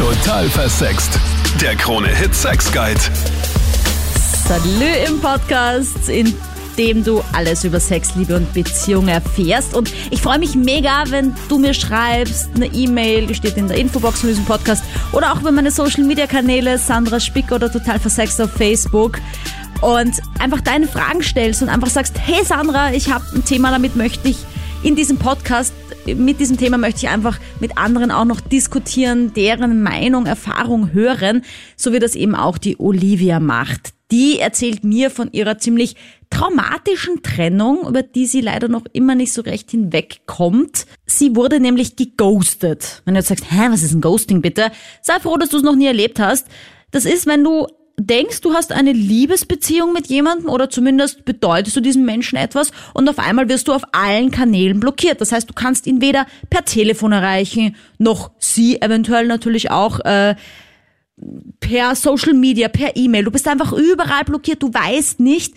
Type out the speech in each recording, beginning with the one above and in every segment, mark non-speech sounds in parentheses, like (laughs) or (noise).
Total versext. Der Krone-Hit Sex Guide. Salü im Podcast, in dem du alles über Sex, Liebe und Beziehung erfährst. Und ich freue mich mega, wenn du mir schreibst, eine E-Mail, die steht in der Infobox von diesem Podcast, oder auch über meine Social Media Kanäle, Sandra Spick oder Total Versext auf Facebook. Und einfach deine Fragen stellst und einfach sagst, hey Sandra, ich habe ein Thema, damit möchte ich in diesem Podcast, mit diesem Thema möchte ich einfach mit anderen auch noch diskutieren, deren Meinung, Erfahrung hören, so wie das eben auch die Olivia macht. Die erzählt mir von ihrer ziemlich traumatischen Trennung, über die sie leider noch immer nicht so recht hinwegkommt. Sie wurde nämlich geghostet. Wenn du jetzt sagst, hä, was ist ein Ghosting bitte? Sei froh, dass du es noch nie erlebt hast. Das ist, wenn du denkst, du hast eine Liebesbeziehung mit jemandem oder zumindest bedeutest du diesem Menschen etwas und auf einmal wirst du auf allen Kanälen blockiert. Das heißt, du kannst ihn weder per Telefon erreichen, noch sie eventuell natürlich auch äh, per Social Media, per E-Mail. Du bist einfach überall blockiert. Du weißt nicht,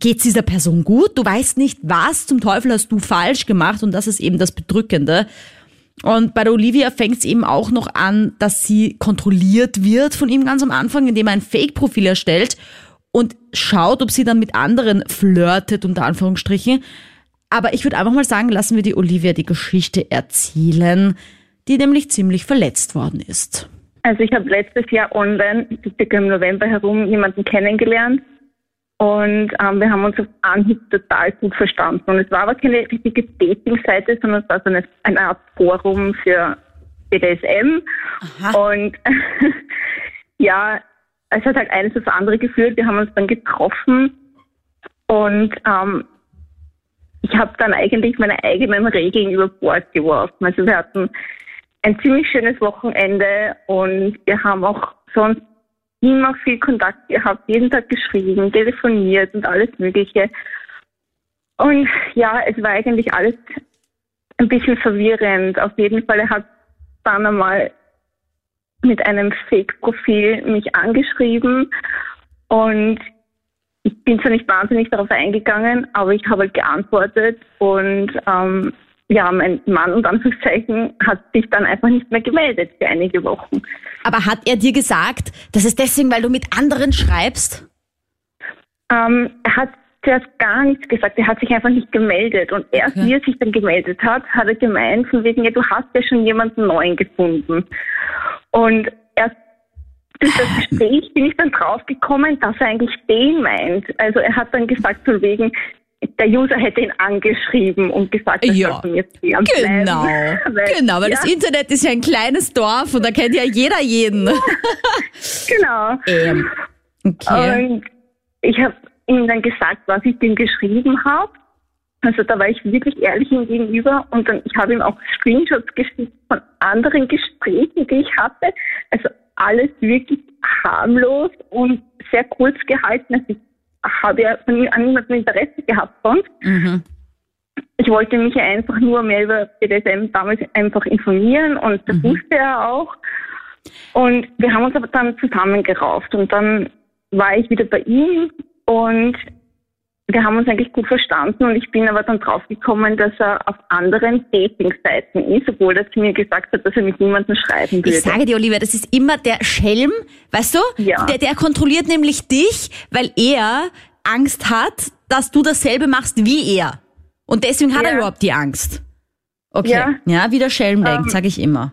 geht's dieser Person gut? Du weißt nicht, was zum Teufel hast du falsch gemacht und das ist eben das Bedrückende. Und bei der Olivia fängt es eben auch noch an, dass sie kontrolliert wird von ihm ganz am Anfang, indem er ein Fake-Profil erstellt und schaut, ob sie dann mit anderen flirtet, unter Anführungsstrichen. Aber ich würde einfach mal sagen, lassen wir die Olivia die Geschichte erzählen, die nämlich ziemlich verletzt worden ist. Also ich habe letztes Jahr online, circa im November herum, jemanden kennengelernt und ähm, wir haben uns auf Anhieb total gut verstanden. Und es war aber keine richtige Dating-Seite, sondern es war so eine, eine Art Forum für BDSM. Aha. Und (laughs) ja, es hat halt eines aufs andere geführt. Wir haben uns dann getroffen und ähm, ich habe dann eigentlich meine eigenen Regeln über Bord geworfen. Also wir hatten ein ziemlich schönes Wochenende und wir haben auch sonst immer viel Kontakt gehabt, jeden Tag geschrieben, telefoniert und alles Mögliche. Und ja, es war eigentlich alles ein bisschen verwirrend. Auf jeden Fall, er hat dann einmal mit einem Fake-Profil mich angeschrieben und ich bin zwar nicht wahnsinnig darauf eingegangen, aber ich habe halt geantwortet und ähm, ja, mein Mann und Anführungszeichen hat sich dann einfach nicht mehr gemeldet für einige Wochen. Aber hat er dir gesagt, das ist deswegen, weil du mit anderen schreibst? Ähm, er hat zuerst gar nichts gesagt. Er hat sich einfach nicht gemeldet. Und erst okay. wie er sich dann gemeldet hat, hat er gemeint, von wegen, ja, du hast ja schon jemanden neuen gefunden. Und erst durch das Gespräch bin ich dann draufgekommen, dass er eigentlich den meint. Also er hat dann gesagt, von wegen, der User hätte ihn angeschrieben und gesagt, er ja, soll jetzt hier Genau, (laughs) weil, genau, weil ja. das Internet ist ja ein kleines Dorf und da kennt ja jeder jeden. genau. Ähm, okay. Und ich habe ihm dann gesagt, was ich ihm geschrieben habe. Also da war ich wirklich ehrlich ihm gegenüber und dann ich habe ihm auch Screenshots geschickt von anderen Gesprächen, die ich hatte. Also alles wirklich harmlos und sehr kurz gehalten. Also ich habe ja von an niemandem Interesse gehabt sonst. Mhm. Ich wollte mich ja einfach nur mehr über BDSM damals einfach informieren und das mhm. wusste er auch. Und wir haben uns aber dann zusammengerauft und dann war ich wieder bei ihm und wir haben uns eigentlich gut verstanden und ich bin aber dann draufgekommen, dass er auf anderen Dating-Seiten ist, obwohl er zu mir gesagt hat, dass er mit niemandem schreiben würde. Ich sage dir, Oliver, das ist immer der Schelm, weißt du? Ja. Der, der kontrolliert nämlich dich, weil er Angst hat, dass du dasselbe machst wie er. Und deswegen hat ja. er überhaupt die Angst. Okay. Ja, ja wie der Schelm denkt, um, sage ich immer.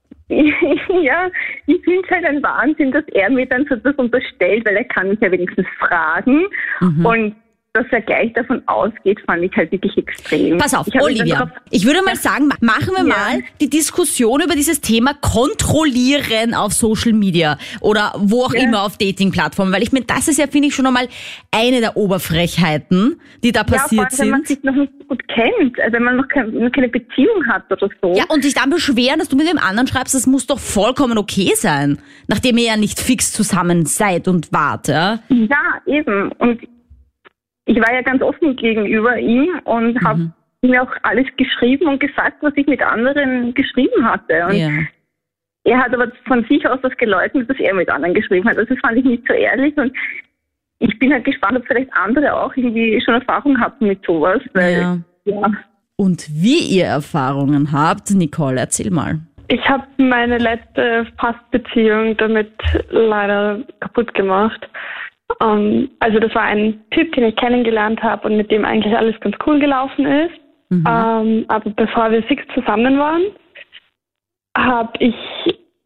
(laughs) ja, ich finde es halt ein Wahnsinn, dass er mir dann so das unterstellt, weil er kann mich ja wenigstens fragen. Mhm. Und dass er gleich davon ausgeht, fand ich halt wirklich extrem. Pass auf, ich Olivia, ich würde mal sagen, machen wir ja. mal die Diskussion über dieses Thema Kontrollieren auf Social Media oder wo auch ja. immer auf Dating-Plattformen, weil ich meine, das ist ja, finde ich, schon einmal eine der Oberfrechheiten, die da passiert ja, sind. wenn man sich noch nicht gut kennt, also wenn man noch keine Beziehung hat oder so. Ja, und sich dann beschweren, dass du mit dem anderen schreibst, das muss doch vollkommen okay sein, nachdem ihr ja nicht fix zusammen seid und wart, ja? Ja, eben. Und ich war ja ganz offen gegenüber ihm und mhm. habe ihm auch alles geschrieben und gesagt, was ich mit anderen geschrieben hatte. Und ja. er hat aber von sich aus das geleugnet, dass er mit anderen geschrieben hat. Also das fand ich nicht so ehrlich und ich bin halt gespannt, ob vielleicht andere auch irgendwie schon Erfahrung hatten mit sowas. Weil, ja. ja. Und wie ihr Erfahrungen habt, Nicole, erzähl mal. ich habe meine letzte Fastbeziehung damit leider kaputt gemacht. Ähm, also das war ein Typ, den ich kennengelernt habe und mit dem eigentlich alles ganz cool gelaufen ist. Mhm. Ähm, aber bevor wir fix zusammen waren, habe ich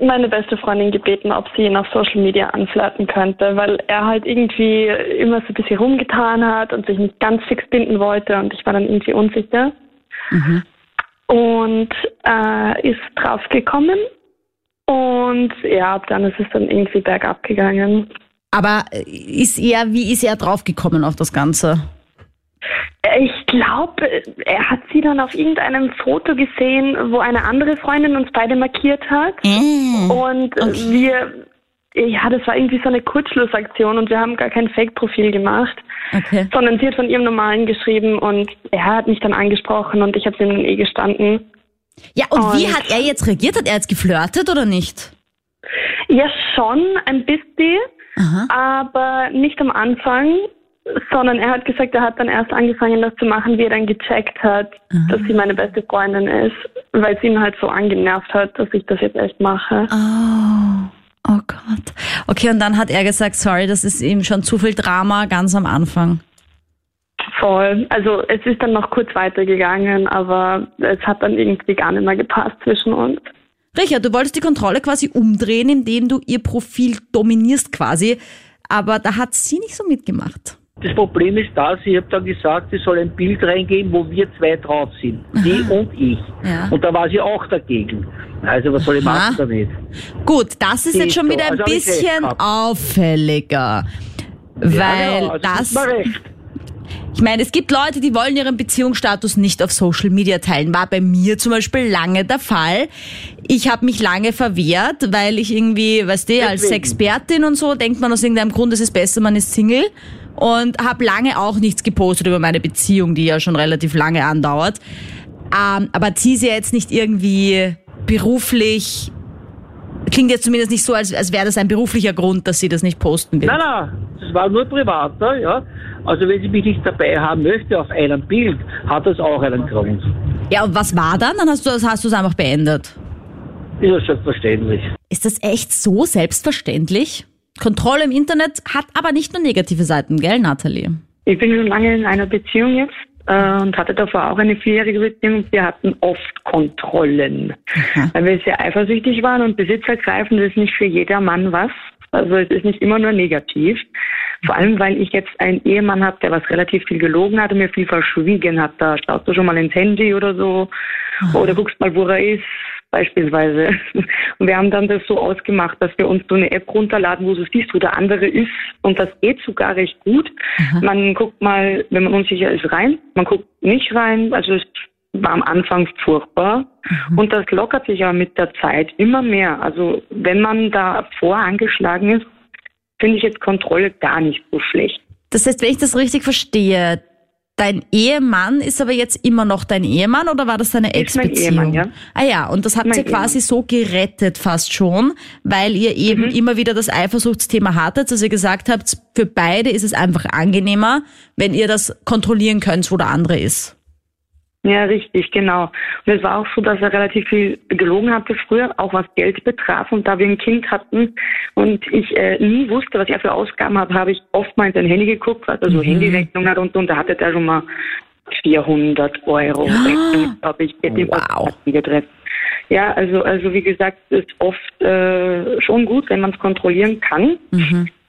meine beste Freundin gebeten, ob sie ihn auf Social Media anflirten könnte, weil er halt irgendwie immer so ein bisschen rumgetan hat und sich nicht ganz fix binden wollte und ich war dann irgendwie unsicher. Mhm. Und äh, ist draufgekommen und ja, ab dann ist es dann irgendwie bergab gegangen. Aber ist er, wie ist er draufgekommen auf das Ganze? Ich glaube, er hat sie dann auf irgendeinem Foto gesehen, wo eine andere Freundin uns beide markiert hat. Und Okay. wir, ja, das war irgendwie so eine Kurzschlussaktion und wir haben gar kein Fake-Profil gemacht, Okay. sondern sie hat von ihrem normalen geschrieben und er hat mich dann angesprochen und ich habe ihm dann eh gestanden. Ja, und, wie Und- hat er jetzt reagiert? Hat er jetzt geflirtet oder nicht? Ja, schon ein bisschen, Aha. aber nicht am Anfang, sondern er hat gesagt, er hat dann erst angefangen, das zu machen, wie er dann gecheckt hat, dass sie meine beste Freundin ist, weil es ihn halt so angenervt hat, dass ich das jetzt echt mache. Oh, oh Gott. Okay, und dann hat er gesagt, sorry, das ist ihm schon zu viel Drama ganz am Anfang. Voll. Also es ist dann noch kurz weitergegangen, aber es hat dann irgendwie gar nicht mehr gepasst zwischen uns. Richard, du wolltest die Kontrolle quasi umdrehen, indem du ihr Profil dominierst quasi, aber da hat sie nicht so mitgemacht. Das Problem ist das, ich habe dann gesagt, es soll ein Bild reingehen, wo wir zwei drauf sind. Sie und ich. Ja. Und da war sie auch dagegen. Also was soll ich Aha. machen damit? Gut, das ist Geht jetzt schon wieder ein Also bisschen auffälliger. Weil ja, genau, also das. Ich meine, es gibt Leute, die wollen ihren Beziehungsstatus nicht auf Social Media teilen. War bei mir zum Beispiel lange der Fall. Ich habe mich lange verwehrt, weil ich irgendwie, weißt du, als. Expertin und so denkt man aus irgendeinem Grund, es ist besser, man ist Single. Und habe lange auch nichts gepostet über meine Beziehung, die ja schon relativ lange andauert. Ähm, aber zieh sie jetzt nicht irgendwie beruflich. Klingt jetzt zumindest nicht so, als, als wäre das ein beruflicher Grund, dass sie das nicht posten will. Nein, nein, das war nur privater, ja. Also wenn sie mich nicht dabei haben möchte auf einem Bild, hat das auch einen Grund. Ja, und was war dann? Dann hast du hast du es einfach beendet. Ist ja selbstverständlich. Ist das echt so selbstverständlich? Kontrolle im Internet hat aber nicht nur negative Seiten, gell, Nathalie? Ich bin schon lange in einer Beziehung jetzt äh, und hatte davor auch eine vierjährige Beziehung. und Wir hatten oft Kontrollen, weil wir sehr eifersüchtig waren und besitzergreifend ist nicht für jedermann was. Also es ist nicht immer nur negativ. Vor allem, weil ich jetzt einen Ehemann habe, der was relativ viel gelogen hat und mir viel verschwiegen hat. Da schaust du schon mal ins Handy oder so oder guckst mal, wo er ist beispielsweise. (laughs) Und wir haben dann das so ausgemacht, dass wir uns so eine App runterladen, wo du siehst, wo der andere ist. Und das geht sogar recht gut. Man guckt mal, wenn man unsicher ist, rein. Man guckt nicht rein. Also es war am Anfang furchtbar. Und das lockert sich aber mit der Zeit immer mehr. Also wenn man da vorangeschlagen ist, finde ich jetzt Kontrolle gar nicht so schlecht. Das heißt, wenn ich das richtig verstehe, dein Ehemann ist aber jetzt immer noch dein Ehemann oder war das deine Ex-Beziehung? Ehemann, ja. Ah ja, und das habt Mein ihr quasi so gerettet fast schon, weil ihr eben Mhm. immer wieder das Eifersuchtsthema hattet, dass ihr gesagt habt, für beide ist es einfach angenehmer, wenn ihr das kontrollieren könnt, wo der andere ist. Ja, richtig, genau. Und es war auch so, dass er relativ viel gelogen hatte früher, auch was Geld betraf. Und da wir ein Kind hatten und ich äh, nie wusste, was er für Ausgaben hat, habe ich oft mal in sein Handy geguckt, was er so Handyrechnung hat und, und da hatte der schon mal 400 Euro Rechnung, glaube ich, mit dem Wow. Ja, also, also wie gesagt, ist oft äh, schon gut, wenn man es kontrollieren kann.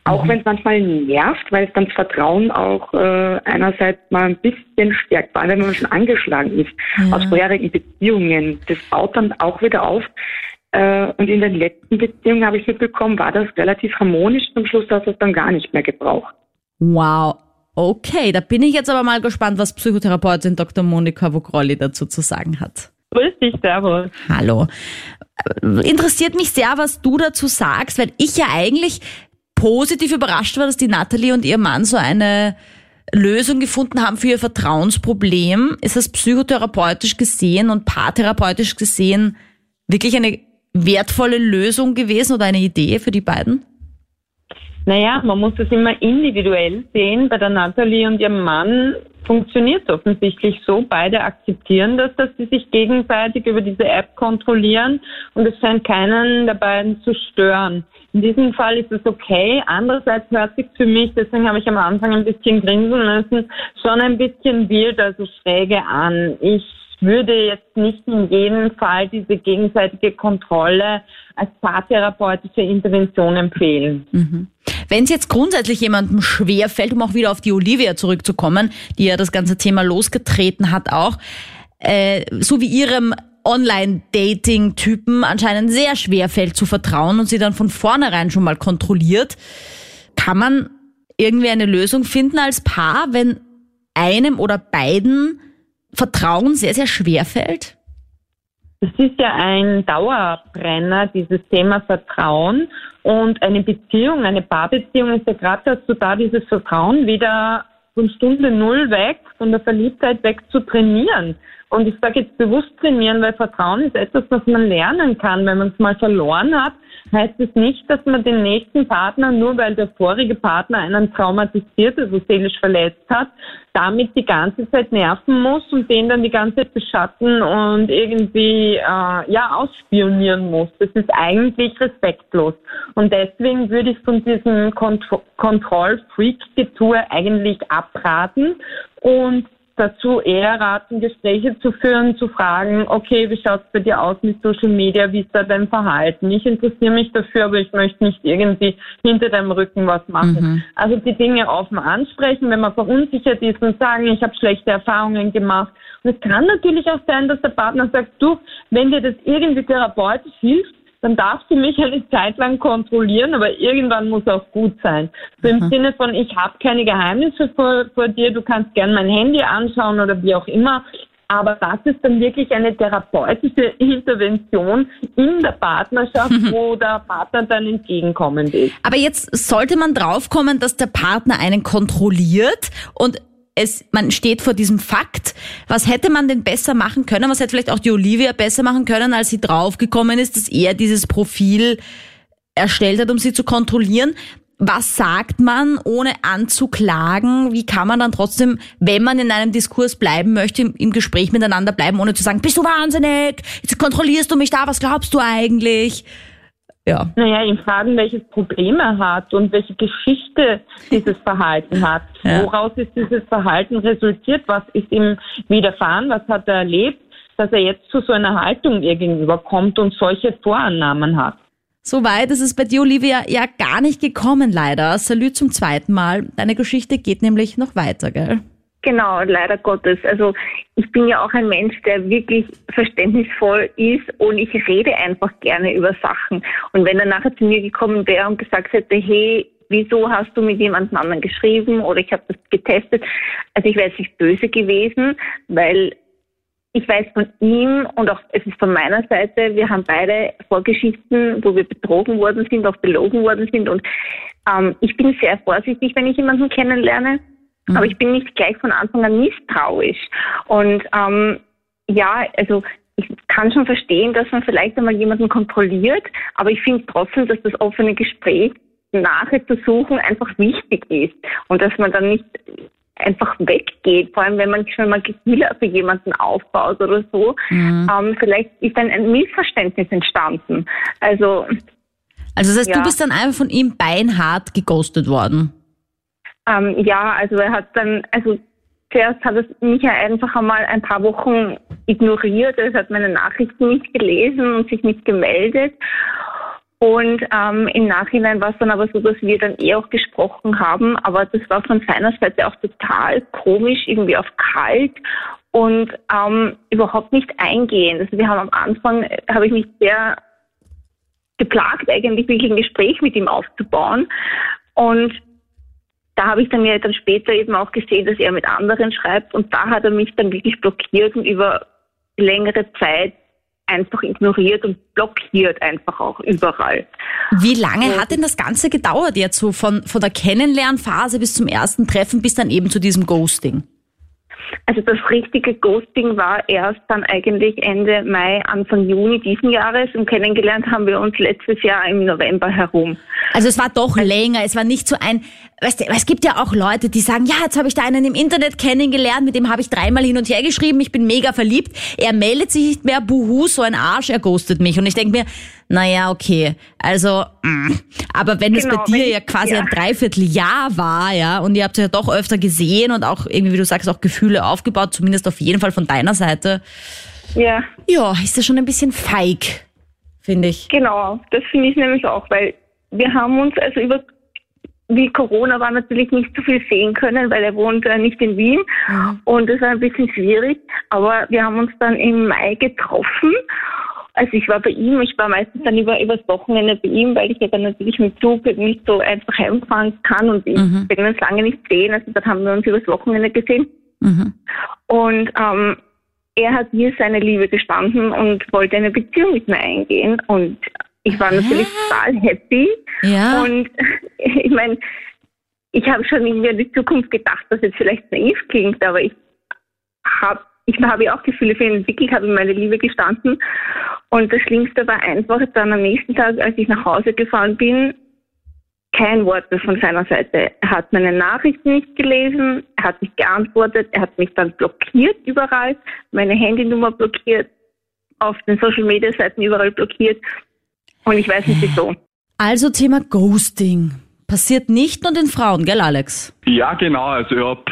Auch wenn es manchmal nervt, weil es dann das Vertrauen auch äh, einerseits mal ein bisschen stärkt, vor allem wenn man schon angeschlagen ist aus vorherigen Beziehungen. Das baut dann auch wieder auf. Äh, und in den letzten Beziehungen habe ich mitbekommen, war das relativ harmonisch. Zum Schluss hast du es dann gar nicht mehr gebraucht. Wow. Okay, da bin ich jetzt aber mal gespannt, was Psychotherapeutin Dr. Monika Vogrolli dazu zu sagen hat. Grüß dich, Servus. Hallo. Äh, Interessiert mich sehr, was du dazu sagst, weil ich ja eigentlich positiv überrascht war, dass die Natalie und ihr Mann so eine Lösung gefunden haben für ihr Vertrauensproblem. Ist das psychotherapeutisch gesehen und paartherapeutisch gesehen wirklich eine wertvolle Lösung gewesen oder eine Idee für die beiden? Naja, man muss das immer individuell sehen. Bei der Nathalie und ihrem Mann funktioniert offensichtlich so. Beide akzeptieren das, dass sie sich gegenseitig über diese App kontrollieren und es scheint keinen der beiden zu stören. In diesem Fall ist es okay. Andererseits hört sich für mich, deswegen habe ich am Anfang ein bisschen grinsen müssen, schon ein bisschen wild, also schräge an. Ich würde jetzt nicht in jedem Fall diese gegenseitige Kontrolle als paartherapeutische Intervention empfehlen. Mhm. Wenn es jetzt grundsätzlich jemandem schwer fällt, um auch wieder auf die Olivia zurückzukommen, die ja das ganze Thema losgetreten hat auch, äh, so wie ihrem Online-Dating-Typen anscheinend sehr schwer fällt zu vertrauen und sie dann von vornherein schon mal kontrolliert, kann man irgendwie eine Lösung finden als Paar, wenn einem oder beiden Vertrauen sehr, sehr schwer fällt? Es ist ja ein Dauerbrenner, dieses Thema Vertrauen. Und eine Beziehung, eine Paarbeziehung ist ja gerade dazu da, dieses Vertrauen wieder von Stunde Null weg, von der Verliebtheit weg zu trainieren. Und ich sage jetzt bewusst trainieren, weil Vertrauen ist etwas, was man lernen kann. Wenn man es mal verloren hat, heißt es nicht, dass man den nächsten Partner, nur weil der vorige Partner einen traumatisiert, also seelisch verletzt hat, damit die ganze Zeit nerven muss und den dann die ganze Zeit beschatten und irgendwie äh, ja ausspionieren muss. Das ist eigentlich respektlos. Und deswegen würde ich von diesem Kont Kontroll-Freak-Getue eigentlich abraten und dazu eher raten, Gespräche zu führen, zu fragen, okay, wie schaut's bei dir aus mit Social Media, wie ist da dein Verhalten? Ich interessiere mich dafür, aber ich möchte nicht irgendwie hinter deinem Rücken was machen. Mhm. Also die Dinge offen ansprechen, wenn man verunsichert ist und sagen, ich habe schlechte Erfahrungen gemacht. Und es kann natürlich auch sein, dass der Partner sagt, du, wenn dir das irgendwie therapeutisch hilft, dann darfst du mich eine Zeit lang kontrollieren, aber irgendwann muss auch gut sein. So im mhm. Sinne von, ich habe keine Geheimnisse vor, vor dir, du kannst gern mein Handy anschauen oder wie auch immer. Aber das ist dann wirklich eine therapeutische (laughs) Intervention in der Partnerschaft, mhm. wo der Partner dann entgegenkommend ist. Aber jetzt sollte man draufkommen, dass der Partner einen kontrolliert und es, man steht vor diesem Fakt. Was hätte man denn besser machen können? Was hätte vielleicht auch die Olivia besser machen können, als sie draufgekommen ist, dass er dieses Profil erstellt hat, um sie zu kontrollieren? Was sagt man, ohne anzuklagen? Wie kann man dann trotzdem, wenn man in einem Diskurs bleiben möchte, im, im Gespräch miteinander bleiben, ohne zu sagen, bist du wahnsinnig? Jetzt kontrollierst du mich da, was glaubst du eigentlich? Ja. Naja, ihn fragen, welches Problem er hat und welche Geschichte dieses Verhalten hat. Ja. Woraus ist dieses Verhalten resultiert? Was ist ihm widerfahren? Was hat er erlebt, dass er jetzt zu so einer Haltung ihr gegenüber kommt und solche Vorannahmen hat? So weit ist es bei dir, Olivia, ja gar nicht gekommen, leider. Salü zum zweiten Mal. Deine Geschichte geht nämlich noch weiter, gell? Genau, leider Gottes. Also ich bin ja auch ein Mensch, der wirklich verständnisvoll ist und ich rede einfach gerne über Sachen. Und wenn er nachher zu mir gekommen wäre und gesagt hätte, hey, wieso hast du mit jemand anderen geschrieben oder ich habe das getestet, also ich wäre jetzt nicht böse gewesen, weil ich weiß von ihm und auch es ist von meiner Seite, wir haben beide Vorgeschichten, wo wir betrogen worden sind, auch belogen worden sind und ähm, ich bin sehr vorsichtig, wenn ich jemanden kennenlerne Mhm. Aber ich bin nicht gleich von Anfang an misstrauisch. Und ähm, ja, also ich kann schon verstehen, dass man vielleicht einmal jemanden kontrolliert, aber ich finde trotzdem, dass das offene Gespräch nachher zu suchen einfach wichtig ist und dass man dann nicht einfach weggeht, vor allem wenn man schon mal Gefühle für jemanden aufbaut oder so. Mhm. Ähm, vielleicht ist dann ein Missverständnis entstanden. Also, also das heißt, ja. du bist dann einfach von ihm beinhart geghostet worden. Ähm, ja, also er hat dann, also zuerst hat es mich ja einfach einmal ein paar Wochen ignoriert. Er hat meine Nachrichten nicht gelesen und sich nicht gemeldet. Und ähm, im Nachhinein war es dann aber so, dass wir dann eh auch gesprochen haben, aber das war von seiner Seite auch total komisch, irgendwie auf kalt und ähm, überhaupt nicht eingehend. Also wir haben am Anfang, äh, habe ich mich sehr geplagt, eigentlich wirklich ein Gespräch mit ihm aufzubauen. Und da habe ich dann ja dann später eben auch gesehen, dass er mit anderen schreibt und da hat er mich dann wirklich blockiert und über längere Zeit einfach ignoriert und blockiert einfach auch überall. Wie lange und hat denn das Ganze gedauert jetzt so von, von der Kennenlernphase bis zum ersten Treffen bis dann eben zu diesem Ghosting? Also das richtige Ghosting war erst dann eigentlich Ende Mai, Anfang Juni diesen Jahres und kennengelernt haben wir uns letztes Jahr im November herum. Also es war doch länger, es war nicht so ein, weißt du, es gibt ja auch Leute, die sagen, ja, jetzt habe ich da einen im Internet kennengelernt, mit dem habe ich dreimal hin und her geschrieben, ich bin mega verliebt, er meldet sich nicht mehr, buhu, so ein Arsch, er ghostet mich. Und ich denke mir, naja, okay, also, aber wenn es Genau, bei dir ja quasi ja. ein Dreivierteljahr war, ja, und ihr habt ja doch öfter gesehen und auch irgendwie, wie du sagst, auch Gefühle aufgebaut, zumindest auf jeden Fall von deiner Seite, Ja, ja, ist das schon ein bisschen feig, finde ich. genau. Das finde ich nämlich auch, weil wir haben uns also über wie Corona war natürlich nicht so viel sehen können, weil er wohnt äh, nicht in Wien und das war ein bisschen schwierig. Aber wir haben uns dann im Mai getroffen. Also ich war bei ihm, ich war meistens dann über übers Wochenende bei ihm, weil ich ja dann natürlich mit Zug nicht so einfach heimfahren kann und ich Mhm. will uns lange nicht sehen. Also dann haben wir uns übers Wochenende gesehen. Mhm. Und ähm, er hat mir seine Liebe gestanden und wollte eine Beziehung mit mir eingehen. Und ich war natürlich total happy. Ja. Und (laughs) ich meine, ich habe schon irgendwie an die Zukunft gedacht, dass jetzt vielleicht naiv klingt, aber ich habe ich habe auch Gefühle für ihn entwickelt, habe ihm meine Liebe gestanden. Und das Schlimmste war einfach dann am nächsten Tag, als ich nach Hause gefahren bin, kein Wort mehr von seiner Seite. Er hat meine Nachrichten nicht gelesen, er hat nicht geantwortet, er hat mich dann blockiert überall, meine Handynummer blockiert, auf den Social Media Seiten überall blockiert. Und ich weiß nicht wieso. Also Thema Ghosting. Passiert nicht nur den Frauen, gell Alex? Ja, genau. Also ich habe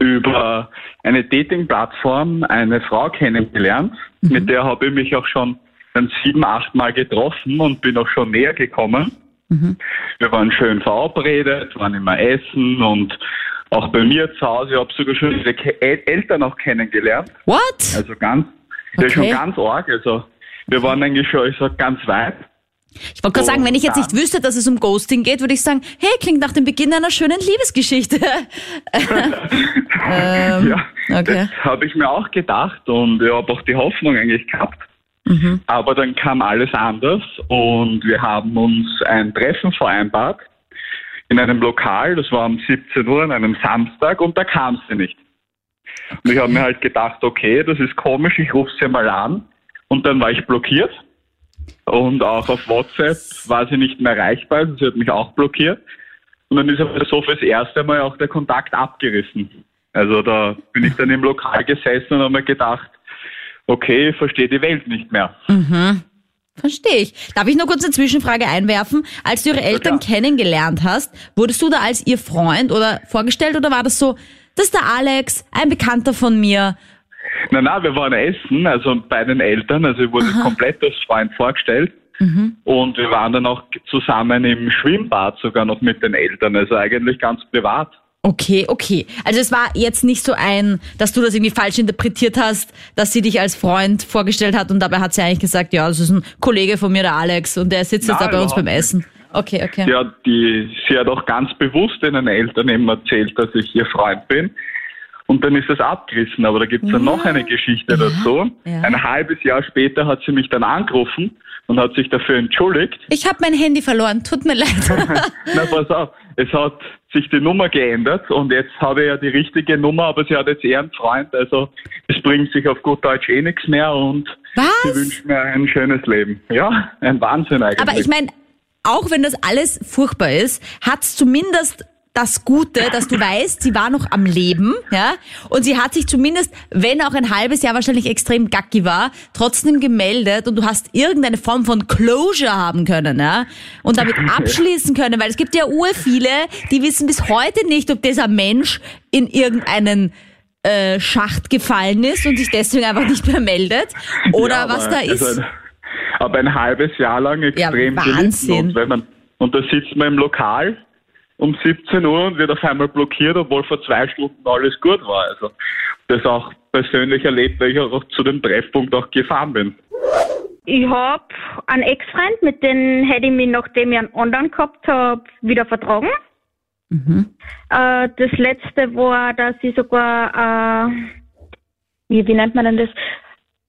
über eine Dating-Plattform eine Frau kennengelernt. Mit der habe ich mich auch schon dann sieben, acht Mal getroffen und bin auch schon näher gekommen. Wir waren schön verabredet, waren immer essen und auch bei mir zu Hause. Ich habe sogar schon ihre Eltern auch kennengelernt. What? Also ganz, ja, Okay. schon ganz arg. Also wir waren eigentlich schon, ich sag, ganz weit. Ich wollte gerade sagen, wenn ich jetzt nicht wüsste, dass es um Ghosting geht, würde ich sagen, hey, klingt nach dem Beginn einer schönen Liebesgeschichte. (laughs) ähm, Ja, okay. das habe ich mir auch gedacht und ich habe auch die Hoffnung eigentlich gehabt. Mhm. Aber dann kam alles anders und wir haben uns ein Treffen vereinbart in einem Lokal, das war um 17 Uhr an einem Samstag und da kam sie nicht. Und ich habe mir halt gedacht, okay, das ist komisch, ich rufe sie mal an und dann war ich blockiert und auch auf WhatsApp war sie nicht mehr erreichbar, also sie hat mich auch blockiert und dann ist aber so fürs erste Mal auch der Kontakt abgerissen. Also da bin ich dann im Lokal gesessen und habe mir gedacht, okay, ich verstehe die Welt nicht mehr. Verstehe ich. Darf ich nur kurz eine Zwischenfrage einwerfen? Als du ihre Eltern klar. kennengelernt hast, wurdest du da als ihr Freund oder vorgestellt oder war das so, das ist der Alex, ein Bekannter von mir? Nein, nein, wir waren essen, also bei den Eltern, also ich wurde komplett als Freund vorgestellt. Und wir waren dann auch zusammen im Schwimmbad sogar noch mit den Eltern, also eigentlich ganz privat. Okay, okay. Also es war jetzt nicht so ein, dass du das irgendwie falsch interpretiert hast, dass sie dich als Freund vorgestellt hat und dabei hat sie eigentlich gesagt, ja, das ist ein Kollege von mir, der Alex, und der sitzt jetzt da bei uns beim Essen. Okay, okay. Hat, die, sie hat auch ganz bewusst den Eltern eben erzählt, dass ich ihr Freund bin. Und dann ist das abgerissen. Aber da gibt es dann noch eine Geschichte dazu. ja. Ein halbes Jahr später hat sie mich dann angerufen und hat sich dafür entschuldigt. Ich habe mein Handy verloren, tut mir leid. (laughs) Na, pass auf, es hat sich die Nummer geändert und jetzt habe ich ja die richtige Nummer, aber sie hat jetzt eher einen Freund, also es bringt sich auf gut Deutsch eh nichts mehr und sie Was? wünscht mir ein schönes Leben. Ja, ein Wahnsinn eigentlich. Aber ich meine, auch wenn das alles furchtbar ist, hat's zumindest das Gute, dass du weißt, sie war noch am Leben, ja, und sie hat sich zumindest, wenn auch ein halbes Jahr wahrscheinlich extrem gacki war, trotzdem gemeldet und du hast irgendeine Form von Closure haben können, ja, und damit (laughs) abschließen können, weil es gibt ja ur viele, die wissen bis heute nicht, ob dieser Mensch in irgendeinen äh, Schacht gefallen ist und sich deswegen einfach nicht mehr meldet oder Ja, was da ist. Also ein, aber ein halbes Jahr lang extrem Ja. Wahnsinn. Und, wenn man, und da sitzt man im Lokal um 17 Uhr und wird auf einmal blockiert, obwohl vor zwei Stunden alles gut war. Also das auch persönlich erlebt, weil ich auch zu dem Treffpunkt auch gefahren bin. Ich hab einen Ex-Freund, mit dem hätte ich mich, nachdem ich einen anderen gehabt habe, wieder vertragen. Äh, das letzte war, dass ich sogar, äh, wie, wie nennt man denn das?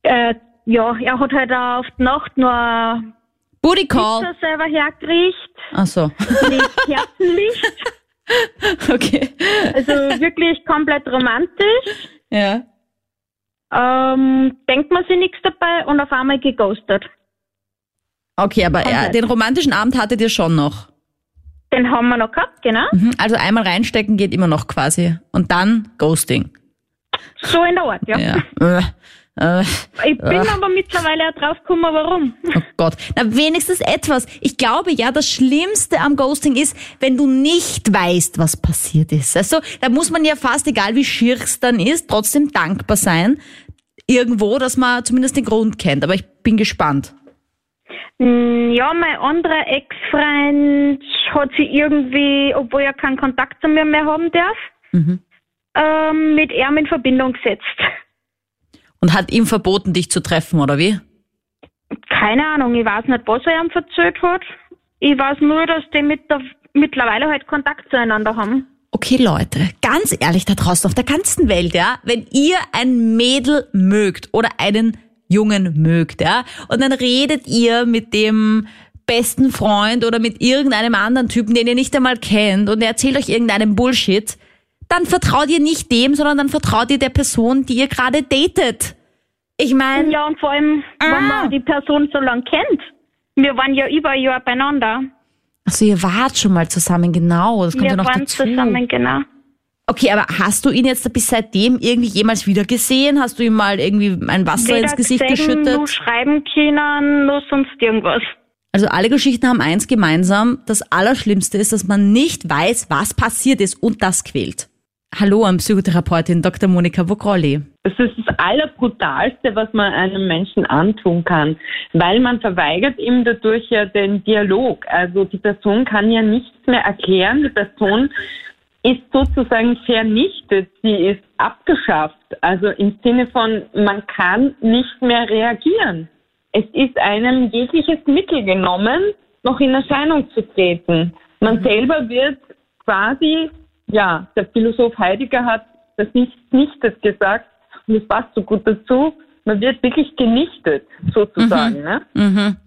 Äh, ja, er hat halt auf die Nacht nur Booty Call. Pizza selber hergerichtet Ach so. mit Kerzenlicht. (laughs) Okay. Also wirklich komplett romantisch. Ja. Ähm, denkt man sich nichts dabei und auf einmal geghostet. Okay, aber er, Komplett. den romantischen Abend hattet ihr schon noch. Den haben wir noch gehabt, genau. Mhm, Also einmal reinstecken geht immer noch quasi. Und dann Ghosting. So in der Art, ja. Ja. (laughs) Äh, äh, Ich bin aber mittlerweile auch drauf gekommen, warum. oh Gott. Na, wenigstens etwas. Ich glaube ja, das Schlimmste am Ghosting ist, wenn du nicht weißt, was passiert ist. Also, da muss man ja fast, egal wie schier es dann ist, trotzdem dankbar sein. Irgendwo, dass man zumindest den Grund kennt. Aber ich bin gespannt. Mm, Ja, mein anderer Ex-Freund hat sie irgendwie, obwohl er keinen Kontakt zu mir mehr haben darf, Mhm. ähm, mit ihm in Verbindung gesetzt. Und hat ihm verboten, dich zu treffen, oder wie? Keine Ahnung, ich weiß nicht, was er ihm verzählt hat. Ich weiß nur, dass die mit der, mittlerweile halt Kontakt zueinander haben. Okay, Leute, ganz ehrlich da draußen auf der ganzen Welt, ja, wenn ihr ein Mädel mögt oder einen Jungen mögt, ja, und dann redet ihr mit dem besten Freund oder mit irgendeinem anderen Typen, den ihr nicht einmal kennt und er erzählt euch irgendeinen Bullshit, dann vertraut ihr nicht dem, sondern dann vertraut ihr der Person, die ihr gerade datet. Ich meine, Ja, und vor allem, wenn Ah. man die Person so lange kennt. Wir waren ja über ein Jahr beieinander. also ihr wart schon mal zusammen, genau, das kommt Wir ja noch waren dazu. zusammen, genau. Okay, aber hast du ihn jetzt bis seitdem irgendwie jemals wieder gesehen? Hast du ihm mal irgendwie ein Wasser ins Gesicht gesehen, geschüttet? nur schreiben können, nur sonst irgendwas. Also alle Geschichten haben eins gemeinsam. Das Allerschlimmste ist, dass man nicht weiß, was passiert ist und das quält. Hallo an Psychotherapeutin Dr. Monika Vogrolli. Das ist das Allerbrutalste, was man einem Menschen antun kann, weil man verweigert ihm dadurch ja den Dialog. Also die Person kann ja nichts mehr erklären. Die Person ist sozusagen vernichtet. Sie ist abgeschafft. Also im Sinne von, man kann nicht mehr reagieren. Es ist einem jegliches Mittel genommen, noch in Erscheinung zu treten. Man selber wird quasi, ja, der Philosoph Heidegger hat das nicht nichtet gesagt, und das passt so gut dazu, man wird wirklich genichtet, sozusagen. Ne? Mhm.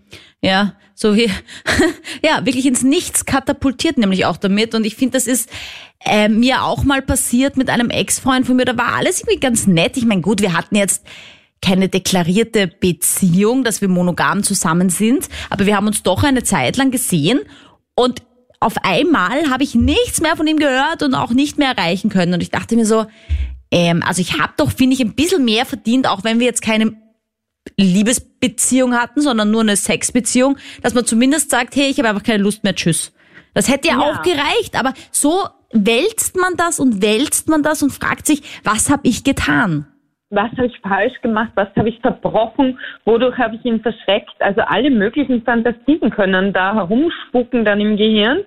Ja, so wie, (laughs) ja, wirklich ins Nichts katapultiert nämlich auch damit. Und ich finde, das ist äh, mir auch mal passiert mit einem Ex-Freund von mir. Da war alles irgendwie ganz nett. Ich meine, gut, wir hatten jetzt keine deklarierte Beziehung, dass wir monogam zusammen sind, aber wir haben uns doch eine Zeit lang gesehen und auf einmal habe ich nichts mehr von ihm gehört und auch nicht mehr erreichen können. Und ich dachte mir so, ähm, also ich habe doch, finde ich, ein bisschen mehr verdient, auch wenn wir jetzt keine Liebesbeziehung hatten, sondern nur eine Sexbeziehung, dass man zumindest sagt, hey, ich habe einfach keine Lust mehr, tschüss. Das hätte ja, Ja. auch gereicht, aber so wälzt man das und wälzt man das und fragt sich, was habe ich getan? Was habe ich falsch gemacht? Was habe ich verbrochen? Wodurch habe ich ihn verschreckt? Also alle möglichen Fantasien können da herumspucken dann im Gehirn.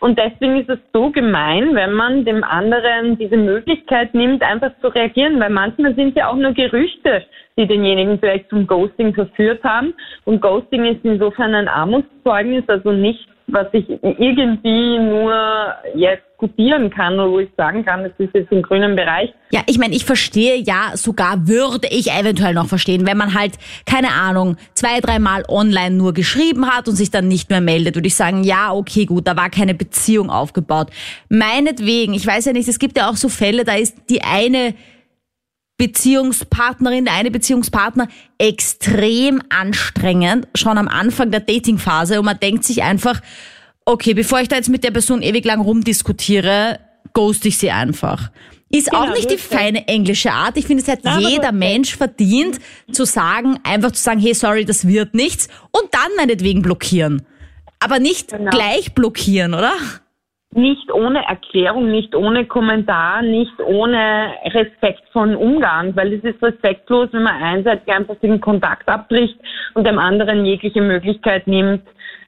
Und deswegen ist es so gemein, wenn man dem anderen diese Möglichkeit nimmt, einfach zu reagieren, weil manchmal sind ja auch nur Gerüchte, die denjenigen vielleicht zum Ghosting verführt haben. Und Ghosting ist insofern ein Armutszeugnis, also nicht, was ich irgendwie nur jetzt gutieren kann oder wo ich sagen kann, das ist jetzt im grünen Bereich. Ja, ich meine, ich verstehe ja, sogar würde ich eventuell noch verstehen, wenn man halt, keine Ahnung, zwei, dreimal online nur geschrieben hat und sich dann nicht mehr meldet, würde ich sagen, ja, okay, gut, da war keine Beziehung aufgebaut. Meinetwegen, ich weiß ja nicht, es gibt ja auch so Fälle, da ist die eine Beziehungspartnerin, der eine Beziehungspartner extrem anstrengend, schon am Anfang der Datingphase und man denkt sich einfach, okay, bevor ich da jetzt mit der Person ewig lang rumdiskutiere, ghost ich sie einfach. Ist auch Genau, nicht die feine englische Art. Ich finde, es hat Na, jeder Mensch verdient, zu sagen, einfach zu sagen, hey, sorry, das wird nichts und dann meinetwegen blockieren. Aber nicht Genau. gleich blockieren, oder? Nicht ohne Erklärung, nicht ohne Kommentar, nicht ohne respektvollen Umgang, weil es ist respektlos, wenn man einseitig einfach den Kontakt abbricht und dem anderen jegliche Möglichkeit nimmt,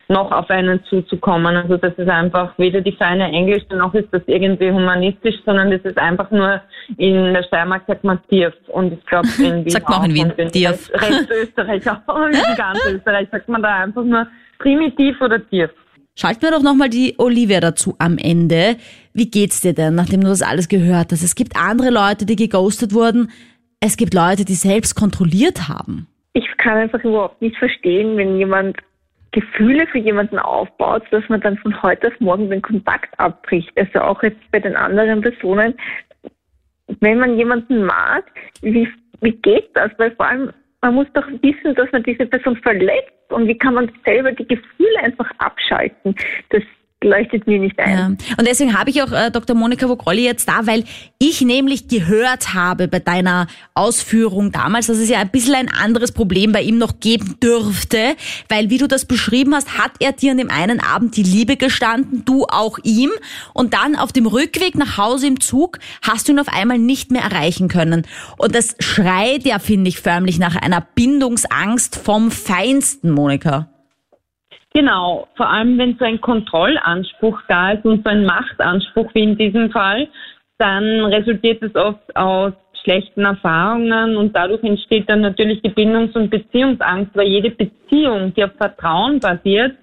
noch auf einen zuzukommen. Also das ist einfach weder die feine Englische noch ist das irgendwie humanistisch, sondern das ist einfach nur in der Steiermark sagt man Dirf und ich glaube (laughs) in Wien Sagt man auch in Wien, Dirf. Rest Österreich auch, (laughs) in ganz (laughs) Österreich sagt man da einfach nur primitiv oder Dirf. Schalten wir doch nochmal die Olivia dazu am Ende. Wie geht's dir denn, nachdem du das alles gehört hast? Es gibt andere Leute, die geghostet wurden. Es gibt Leute, die selbst kontrolliert haben. Ich kann einfach überhaupt nicht verstehen, wenn jemand Gefühle für jemanden aufbaut, dass man dann von heute auf morgen den Kontakt abbricht. Also auch jetzt bei den anderen Personen. wenn man jemanden mag, wie, wie geht das? Weil vor allem, man muss doch wissen, dass man diese Person verletzt und wie kann man selber die Gefühle einfach abschalten? Das leuchtet mir nicht ein. Ja. Und deswegen habe ich auch äh, Dr. Monika Vogrolli jetzt da, weil ich nämlich gehört habe bei deiner Ausführung damals, dass es ja ein bisschen ein anderes Problem bei ihm noch geben dürfte, weil wie du das beschrieben hast, hat er dir an dem einen Abend die Liebe gestanden, du auch ihm und dann auf dem Rückweg nach Hause im Zug hast du ihn auf einmal nicht mehr erreichen können. Und das schreit ja, finde ich, förmlich nach einer Bindungsangst vom Feinsten, Monika. Genau, vor allem wenn so ein Kontrollanspruch da ist und so ein Machtanspruch wie in diesem Fall, dann resultiert es oft aus schlechten Erfahrungen und dadurch entsteht dann natürlich die Bindungs- und Beziehungsangst, weil jede Beziehung, die auf Vertrauen basiert,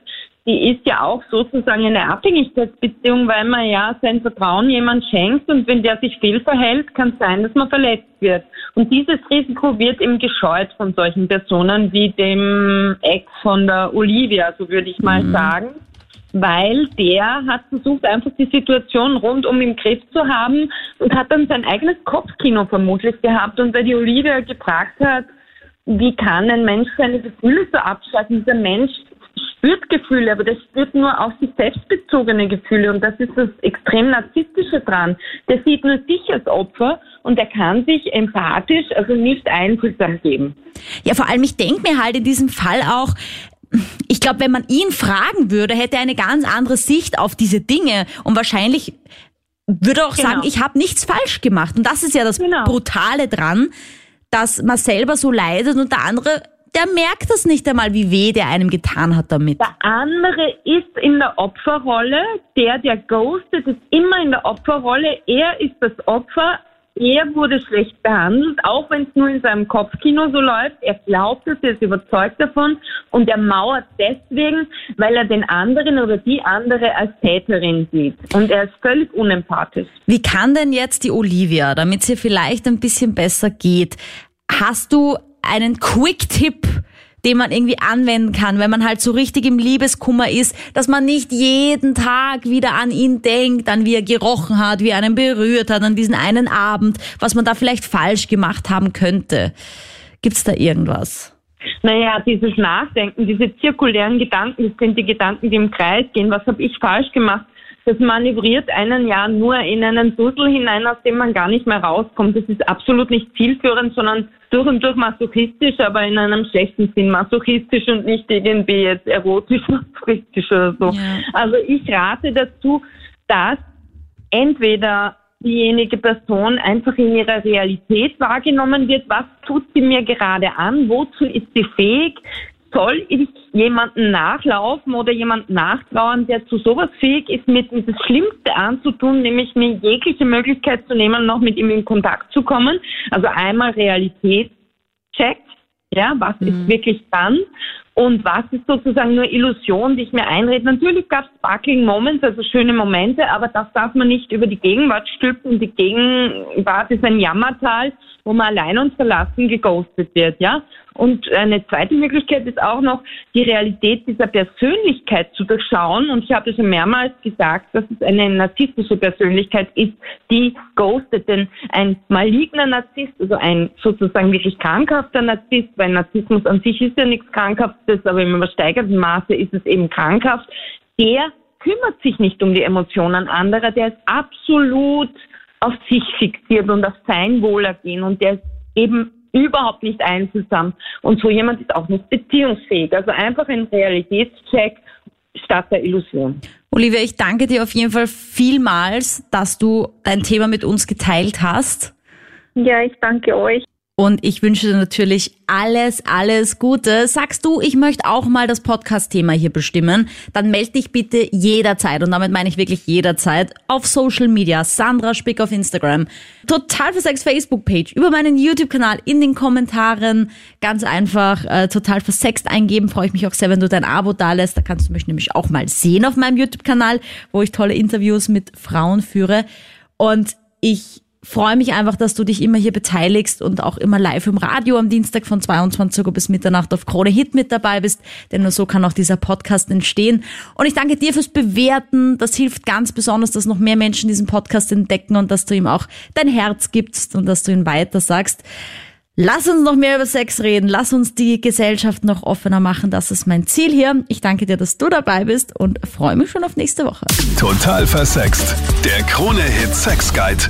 die ist ja auch sozusagen eine Abhängigkeitsbeziehung, weil man ja sein Vertrauen jemand schenkt und wenn der sich fehlverhält, kann es sein, dass man verletzt wird. Und dieses Risiko wird eben gescheut von solchen Personen wie dem Ex von der Olivia, so würde ich mal mhm. sagen weil der hat versucht, einfach die Situation rundum im Griff zu haben und hat dann sein eigenes Kopfkino vermutlich gehabt. Und weil die Olivia gefragt hat, wie kann ein Mensch seine Gefühle so abschalten? Dieser Mensch spürt Gefühle, aber der spürt nur auf sich selbst bezogene Gefühle und das ist das extrem narzisstische dran. Der sieht nur sich als Opfer und er kann sich empathisch, also nicht einfühlsam geben. Ja, vor allem, ich denke mir halt in diesem Fall auch, ich glaube, wenn man ihn fragen würde, hätte er eine ganz andere Sicht auf diese Dinge und wahrscheinlich würde er auch genau. sagen, ich habe nichts falsch gemacht. Und das ist ja das genau. Brutale dran, dass man selber so leidet und der andere der merkt das nicht einmal, wie weh der einem getan hat damit. Der andere ist in der Opferrolle. Der, der ghostet, ist immer in der Opferrolle. Er ist das Opfer. Er wurde schlecht behandelt, auch wenn es nur in seinem Kopfkino so läuft. Er glaubt es, er ist überzeugt davon und er mauert deswegen, weil er den anderen oder die andere als Täterin sieht. Und er ist völlig unempathisch. Wie kann denn jetzt die Olivia, damit es ihr vielleicht ein bisschen besser geht, hast du einen Quick-Tipp, den man irgendwie anwenden kann, wenn man halt so richtig im Liebeskummer ist, dass man nicht jeden Tag wieder an ihn denkt, an wie er gerochen hat, wie er einen berührt hat, an diesen einen Abend, was man da vielleicht falsch gemacht haben könnte. Gibt's da irgendwas? Naja, dieses Nachdenken, diese zirkulären Gedanken, das sind die Gedanken, die im Kreis gehen. Was habe ich falsch gemacht? Das manövriert einen ja nur in einen Dusel hinein, aus dem man gar nicht mehr rauskommt. Das ist absolut nicht zielführend, sondern durch und durch masochistisch, aber in einem schlechten Sinn masochistisch und nicht irgendwie jetzt erotisch (laughs) masochistisch oder so. Ja. Also ich rate dazu, dass entweder diejenige Person einfach in ihrer Realität wahrgenommen wird, was tut sie mir gerade an, wozu ist sie fähig, soll ich jemanden nachlaufen oder jemanden nachtrauern, der zu sowas fähig ist, mir dieses Schlimmste anzutun, nämlich mir jegliche Möglichkeit zu nehmen, noch mit ihm in Kontakt zu kommen. Also einmal Realitätscheck, ja, was mhm. ist wirklich dann und was ist sozusagen nur Illusion, die ich mir einrede. Natürlich gab es sparkling Moments, also schöne Momente, aber das darf man nicht über die Gegenwart stülpen. Die Gegenwart ist ein Jammertal, wo man allein und verlassen geghostet wird, ja. Und eine zweite Möglichkeit ist auch noch, die Realität dieser Persönlichkeit zu durchschauen. Und ich habe schon mehrmals gesagt, dass es eine narzisstische Persönlichkeit ist, die ghostet. Denn ein maligner Narzisst, also ein sozusagen wirklich krankhafter Narzisst, weil Narzissmus an sich ist ja nichts Krankhaftes, aber im übersteigerten Maße ist es eben krankhaft, der kümmert sich nicht um die Emotionen anderer, der ist absolut auf sich fixiert und auf sein Wohlergehen und der ist eben überhaupt nicht einfühlsam. Und so jemand ist auch nicht beziehungsfähig. Also einfach ein Realitätscheck statt der Illusion. Olivia, ich danke dir auf jeden Fall vielmals, dass du dein Thema mit uns geteilt hast. Ja, ich danke euch. Und ich wünsche dir natürlich alles, alles Gute. Sagst du, ich möchte auch mal das Podcast-Thema hier bestimmen, dann melde dich bitte jederzeit, und damit meine ich wirklich jederzeit, auf Social Media, Sandra Spick auf Instagram, Total für Sex Facebook-Page, über meinen YouTube-Kanal, in den Kommentaren, ganz einfach, äh, Total für Sex eingeben, freue ich mich auch sehr, wenn du dein Abo da lässt. Da kannst du mich nämlich auch mal sehen auf meinem YouTube-Kanal, wo ich tolle Interviews mit Frauen führe. Und ich freue mich einfach, dass du dich immer hier beteiligst und auch immer live im Radio am Dienstag von 22 Uhr bis Mitternacht auf Krone Hit mit dabei bist, denn nur so kann auch dieser Podcast entstehen. Und ich danke dir fürs Bewerten. Das hilft ganz besonders, dass noch mehr Menschen diesen Podcast entdecken und dass du ihm auch dein Herz gibst und dass du ihn weiter sagst. Lass uns noch mehr über Sex reden. Lass uns die Gesellschaft noch offener machen. Das ist mein Ziel hier. Ich danke dir, dass du dabei bist und freue mich schon auf nächste Woche. Total versext. Der Krone-Hit Sex Guide.